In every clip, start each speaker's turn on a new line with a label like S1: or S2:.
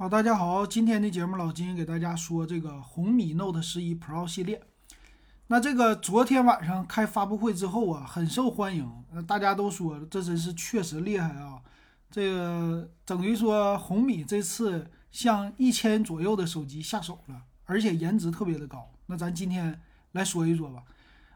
S1: 好，大家好，今天的节目老金给大家说这个红米 Note 十一 Pro 系列。那这个昨天晚上开发布会之后啊，很受欢迎，大家都说这真是确实厉害啊。这个等于说红米这次向一千左右的手机下手了，而且颜值特别的高。那咱今天来说一说吧。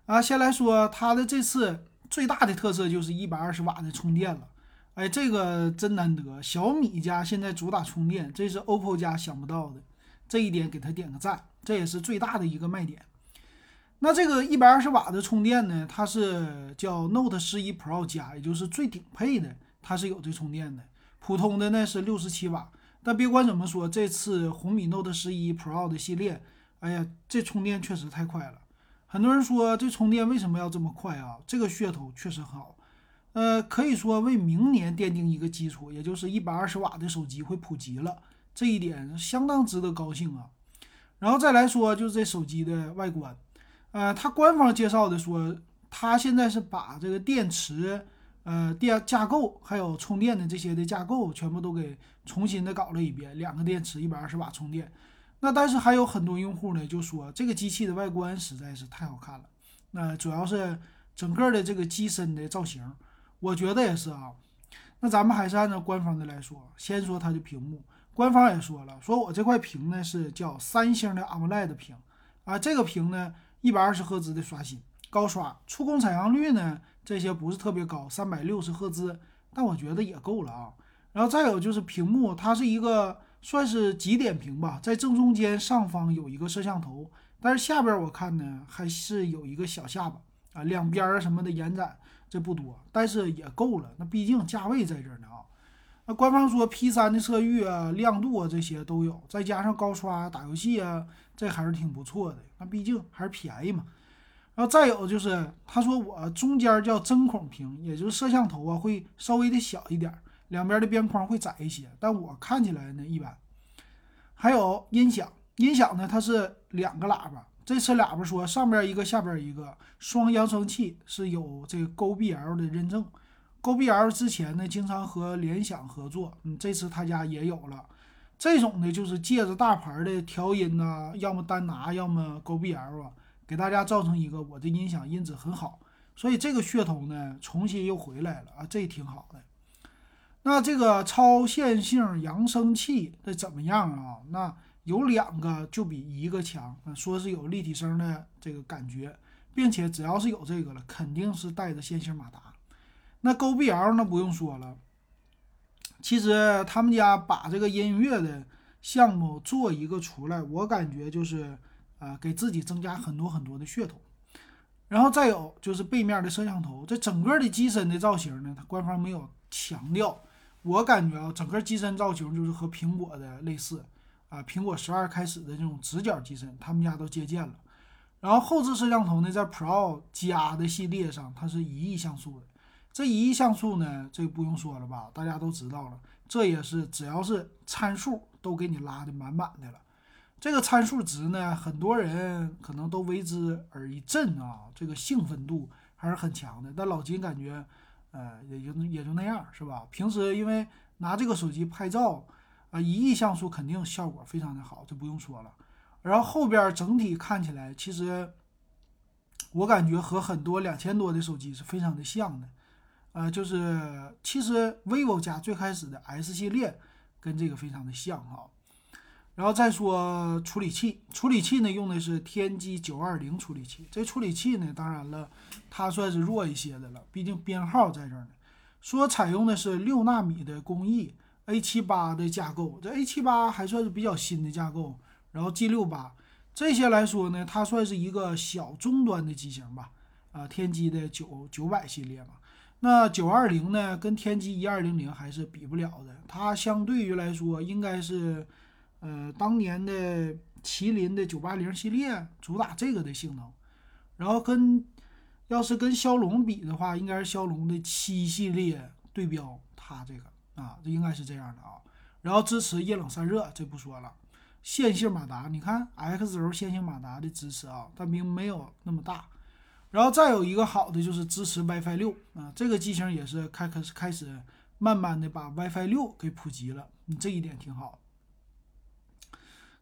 S1: 啊，先来说它的这次最大的特色就是一百二十瓦的充电了。哎，这个真难得！小米家现在主打充电，这是 OPPO 家想不到的，这一点给他点个赞，这也是最大的一个卖点。那这个一百二十瓦的充电呢，它是叫 Note 十一 Pro 加，也就是最顶配的，它是有这充电的。普通的呢是六十七瓦。但别管怎么说，这次红米 Note 十一 Pro 的系列，哎呀，这充电确实太快了。很多人说这充电为什么要这么快啊？这个噱头确实好。呃，可以说为明年奠定一个基础，也就是一百二十瓦的手机会普及了，这一点相当值得高兴啊。然后再来说，就是这手机的外观，呃，它官方介绍的说，它现在是把这个电池、呃电架构还有充电的这些的架构全部都给重新的搞了一遍，两个电池，一百二十瓦充电。那但是还有很多用户呢，就说这个机器的外观实在是太好看了，那主要是整个的这个机身的造型。我觉得也是啊，那咱们还是按照官方的来说，先说它的屏幕。官方也说了，说我这块屏呢是叫三星的 AMOLED 屏啊，这个屏呢一百二十赫兹的刷新，高刷，触控采样率呢这些不是特别高，三百六十赫兹，但我觉得也够了啊。然后再有就是屏幕，它是一个算是极点屏吧，在正中间上方有一个摄像头，但是下边我看呢还是有一个小下巴啊，两边什么的延展。这不多，但是也够了。那毕竟价位在这呢啊。那官方说 P 三的色域啊、亮度啊这些都有，再加上高刷打游戏啊，这还是挺不错的。那毕竟还是便宜嘛。然后再有就是，他说我中间叫针孔屏，也就是摄像头啊会稍微的小一点，两边的边框会窄一些。但我看起来呢一般。还有音响，音响呢它是两个喇叭。这次喇叭说上边一个下边一个双扬声器是有这个 GoBL 的认证，GoBL 之前呢经常和联想合作，嗯，这次他家也有了。这种呢就是借着大牌的调音呐，要么单拿，要么 GoBL 啊，给大家造成一个我的音响音质很好，所以这个噱头呢重新又回来了啊，这挺好的。那这个超线性扬声器这怎么样啊？那有两个就比一个强，说是有立体声的这个感觉，并且只要是有这个了，肯定是带着线性马达。那 GoBL 那不用说了，其实他们家把这个音乐的项目做一个出来，我感觉就是啊，给自己增加很多很多的噱头。然后再有就是背面的摄像头，这整个的机身的造型呢，它官方没有强调，我感觉啊，整个机身造型就是和苹果的类似。啊，苹果十二开始的这种直角机身，他们家都借鉴了。然后后置摄像头呢，在 Pro 加的系列上，它是一亿像素的。这一亿像素呢，这不用说了吧，大家都知道了。这也是只要是参数都给你拉的满满的了。这个参数值呢，很多人可能都为之而一振啊，这个兴奋度还是很强的。但老金感觉，呃，也就也就那样，是吧？平时因为拿这个手机拍照。啊，一亿像素肯定效果非常的好，这不用说了。然后后边整体看起来，其实我感觉和很多两千多的手机是非常的像的。呃，就是其实 vivo 家最开始的 S 系列跟这个非常的像哈。然后再说处理器，处理器呢用的是天玑九二零处理器。这处理器呢，当然了，它算是弱一些的了，毕竟编号在这儿呢。说采用的是六纳米的工艺。A 七八的架构，这 A 七八还算是比较新的架构，然后 G 六八这些来说呢，它算是一个小中端的机型吧，啊，天玑的九九百系列嘛。那九二零呢，跟天玑一二零零还是比不了的，它相对于来说应该是，呃，当年的麒麟的九八零系列主打这个的性能，然后跟要是跟骁龙比的话，应该是骁龙的七系列对标它这个。啊，这应该是这样的啊，然后支持液冷散热，这不说了。线性马达，你看 X 轴线性马达的支持啊，但并没有那么大。然后再有一个好的就是支持 WiFi 六啊，这个机型也是开开开始慢慢的把 WiFi 六给普及了，你这一点挺好。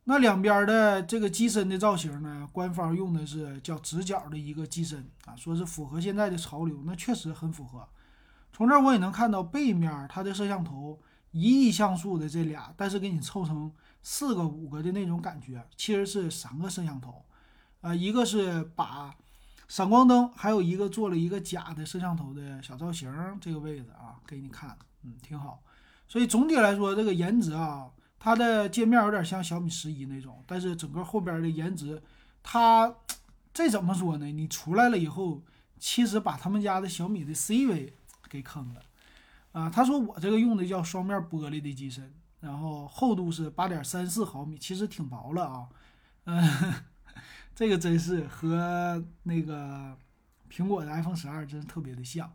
S1: 那两边的这个机身的造型呢，官方用的是叫直角的一个机身啊，说是符合现在的潮流，那确实很符合。从这儿我也能看到背面它的摄像头一亿像素的这俩，但是给你凑成四个五个的那种感觉，其实是三个摄像头，啊，一个是把闪光灯，还有一个做了一个假的摄像头的小造型，这个位置啊，给你看，嗯，挺好。所以总体来说，这个颜值啊，它的界面有点像小米十一那种，但是整个后边的颜值，它这怎么说呢？你出来了以后，其实把他们家的小米的 C 位。给坑了，啊，他说我这个用的叫双面玻璃的机身，然后厚度是八点三四毫米，其实挺薄了啊，嗯，这个真是和那个苹果的 iPhone 十二真是特别的像。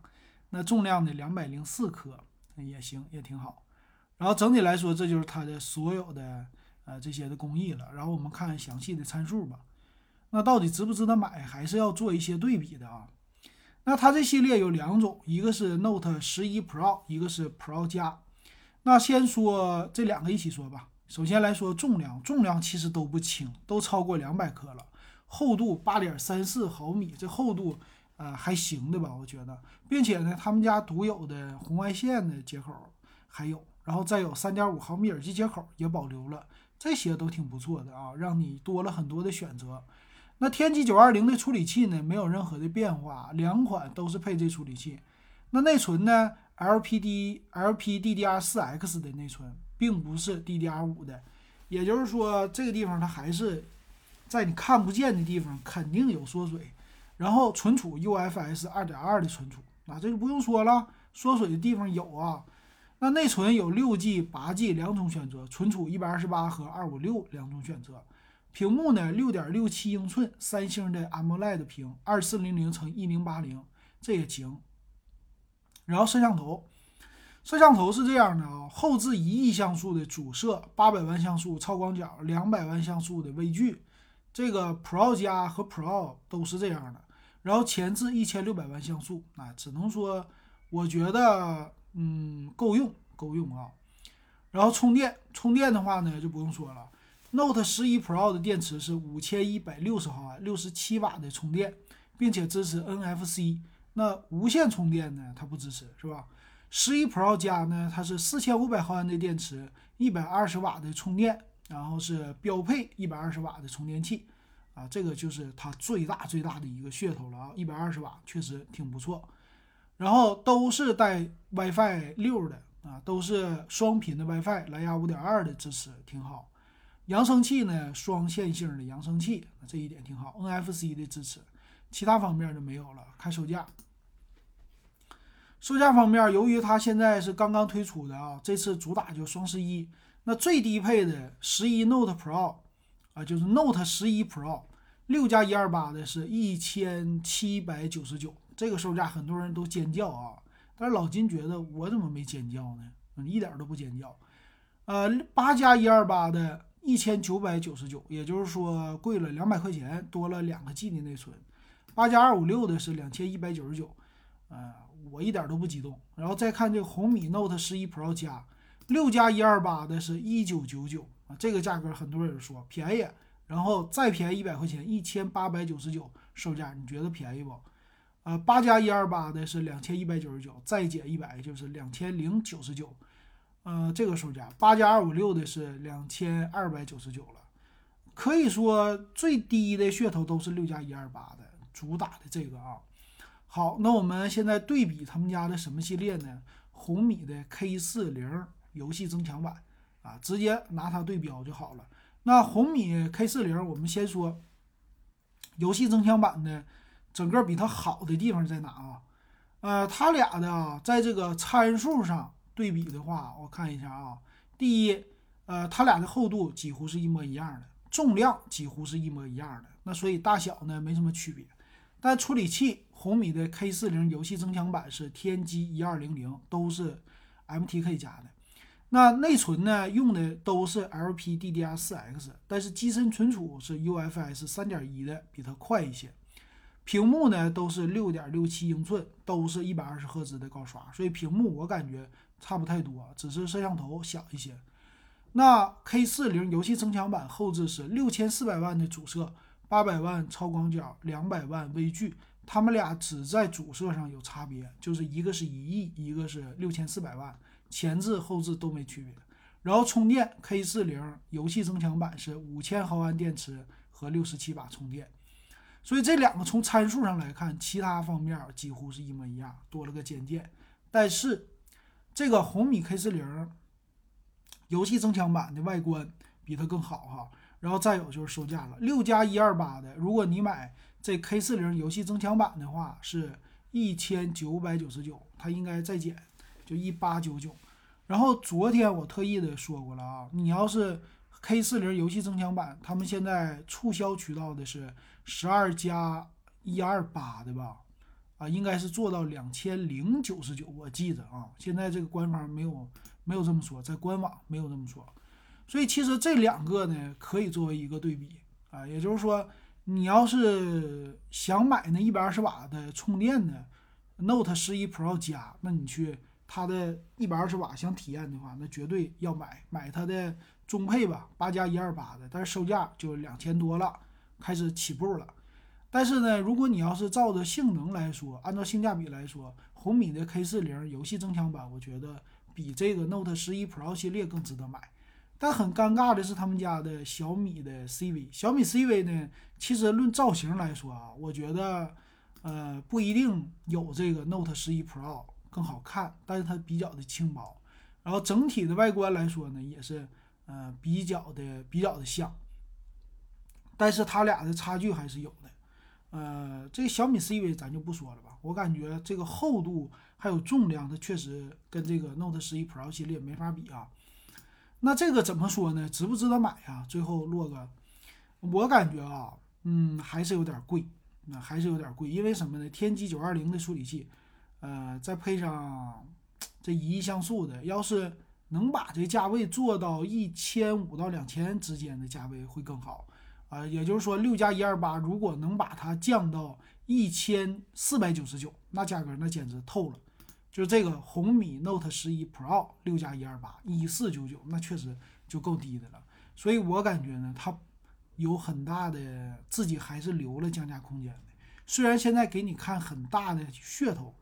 S1: 那重量呢，两百零四克也行，也挺好。然后整体来说，这就是它的所有的呃这些的工艺了。然后我们看详细的参数吧。那到底值不值得买，还是要做一些对比的啊。那它这系列有两种，一个是 Note 十一 Pro，一个是 Pro 加。那先说这两个一起说吧。首先来说重量，重量其实都不轻，都超过两百克了。厚度八点三四毫米，这厚度呃还行的吧，我觉得。并且呢，他们家独有的红外线的接口还有，然后再有三点五毫米耳机接口也保留了，这些都挺不错的啊，让你多了很多的选择。那天玑九二零的处理器呢，没有任何的变化，两款都是配这处理器。那内存呢？LPD LPDDR4X 的内存，并不是 DDR5 的，也就是说，这个地方它还是在你看不见的地方肯定有缩水。然后存储 UFS 二点二的存储，那这就不用说了，缩水的地方有啊。那内存有六 G、八 G 两种选择，存储一百二十八和二五六两种选择。屏幕呢，六点六七英寸，三星的 AMOLED 屏，二四零零乘一零八零，这也行。然后摄像头，摄像头是这样的啊，后置一亿像素的主摄，八百万像素超广角，两百万像素的微距，这个 Pro 加和 Pro 都是这样的。然后前置一千六百万像素，啊，只能说我觉得嗯够用，够用啊。然后充电，充电的话呢就不用说了。Note 十一 Pro 的电池是五千一百六十毫安，六十七瓦的充电，并且支持 NFC。那无线充电呢？它不支持，是吧？十一 Pro 加呢？它是四千五百毫安的电池，一百二十瓦的充电，然后是标配一百二十瓦的充电器。啊，这个就是它最大最大的一个噱头了啊！一百二十瓦确实挺不错。然后都是带 WiFi 六的啊，都是双频的 WiFi，蓝牙五点二的支持，挺好。扬声器呢，双线性的扬声器，这一点挺好。NFC 的支持，其他方面就没有了。看售价，售价方面，由于它现在是刚刚推出的啊，这次主打就双十一。那最低配的十一 Note Pro 啊，就是 Note 十一 Pro 六加一二八的是一千七百九十九，这个售价很多人都尖叫啊。但是老金觉得我怎么没尖叫呢？一点都不尖叫。呃，八加一二八的。一千九百九十九，也就是说贵了两百块钱，多了两个 G 的内存。八加二五六的是两千一百九十九，呃，我一点都不激动。然后再看这个红米 Note 十一 Pro 加六加一二八的是一九九九啊，这个价格很多人说便宜，然后再便宜一百块钱，一千八百九十九售价，你觉得便宜不？呃，八加一二八的是两千一百九十九，再减一百就是两千零九十九。呃，这个售价八加二五六的是两千二百九十九了，可以说最低的噱头都是六加一二八的主打的这个啊。好，那我们现在对比他们家的什么系列呢？红米的 K 四零游戏增强版啊，直接拿它对标就好了。那红米 K 四零，我们先说游戏增强版的整个比它好的地方在哪啊？呃，它俩的啊，在这个参数上。对比的话，我看一下啊，第一，呃，它俩的厚度几乎是一模一样的，重量几乎是一模一样的，那所以大小呢没什么区别。但处理器，红米的 K 四零游戏增强版是天玑一二零零，都是 MTK 加的。那内存呢，用的都是 LPDDR4X，但是机身存储是 UFS 三点一的，比它快一些。屏幕呢都是六点六七英寸，都是一百二十赫兹的高刷，所以屏幕我感觉差不太多，只是摄像头小一些。那 K 四零游戏增强版后置是六千四百万的主摄，八百万超广角，两百万微距，他们俩只在主摄上有差别，就是一个是一亿，一个是六千四百万，前置后置都没区别。然后充电 K 四零游戏增强版是五千毫安电池和六十七瓦充电，所以这两个从参数上来看，其他方面几乎是一模一样，多了个肩键。但是这个红米 K 四零游戏增强版的外观比它更好哈。然后再有就是售价了，六加一二八的，如果你买这 K 四零游戏增强版的话，是一千九百九十九，它应该再减，就一八九九。然后昨天我特意的说过了啊，你要是 K 四零游戏增强版，他们现在促销渠道的是十二加一二八的吧？啊，应该是做到两千零九十九，我记得啊。现在这个官方没有没有这么说，在官网没有这么说。所以其实这两个呢，可以作为一个对比啊，也就是说，你要是想买那一百二十瓦的充电的 Note 十一 Pro 加，那你去。它的一百二十瓦想体验的话，那绝对要买买它的中配吧，八加一二八的，但是售价就两千多了，开始起步了。但是呢，如果你要是照着性能来说，按照性价比来说，红米的 K 四零游戏增强版，我觉得比这个 Note 十一 Pro 系列更值得买。但很尴尬的是，他们家的小米的 CV，小米 CV 呢，其实论造型来说啊，我觉得呃不一定有这个 Note 十一 Pro。更好看，但是它比较的轻薄，然后整体的外观来说呢，也是呃比较的比较的像，但是它俩的差距还是有的。呃，这个小米 CV 咱就不说了吧，我感觉这个厚度还有重量，它确实跟这个 Note 十一 Pro 系列没法比啊。那这个怎么说呢？值不值得买啊？最后落个，我感觉啊，嗯，还是有点贵，那还是有点贵，因为什么呢？天玑九二零的处理器。呃，再配上这一亿像素的，要是能把这价位做到一千五到两千之间的价位会更好啊。也就是说，六加一二八如果能把它降到一千四百九十九，那价格那简直透了。就是这个红米 Note 十一 Pro 六加一二八一四九九，那确实就够低的了。所以我感觉呢，它有很大的自己还是留了降价空间的。虽然现在给你看很大的噱头。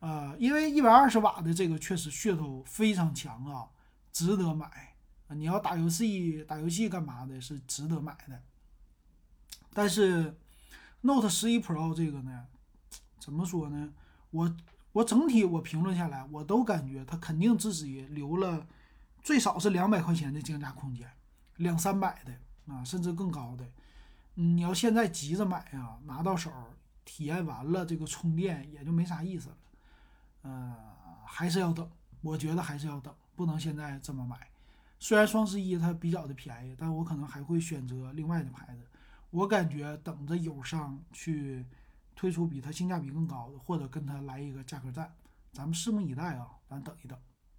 S1: 呃，因为一百二十瓦的这个确实噱头非常强啊，值得买。你要打游戏、打游戏干嘛的，是值得买的。但是 Note 十一 Pro 这个呢，怎么说呢？我我整体我评论下来，我都感觉它肯定自己留了最少是两百块钱的降价空间，两三百的啊，甚至更高的。你要现在急着买呀，拿到手体验完了这个充电也就没啥意思了。呃，还是要等，我觉得还是要等，不能现在这么买。虽然双十一它比较的便宜，但我可能还会选择另外的牌子。我感觉等着友商去推出比它性价比更高的，或者跟它来一个价格战，咱们拭目以待啊，咱等一等。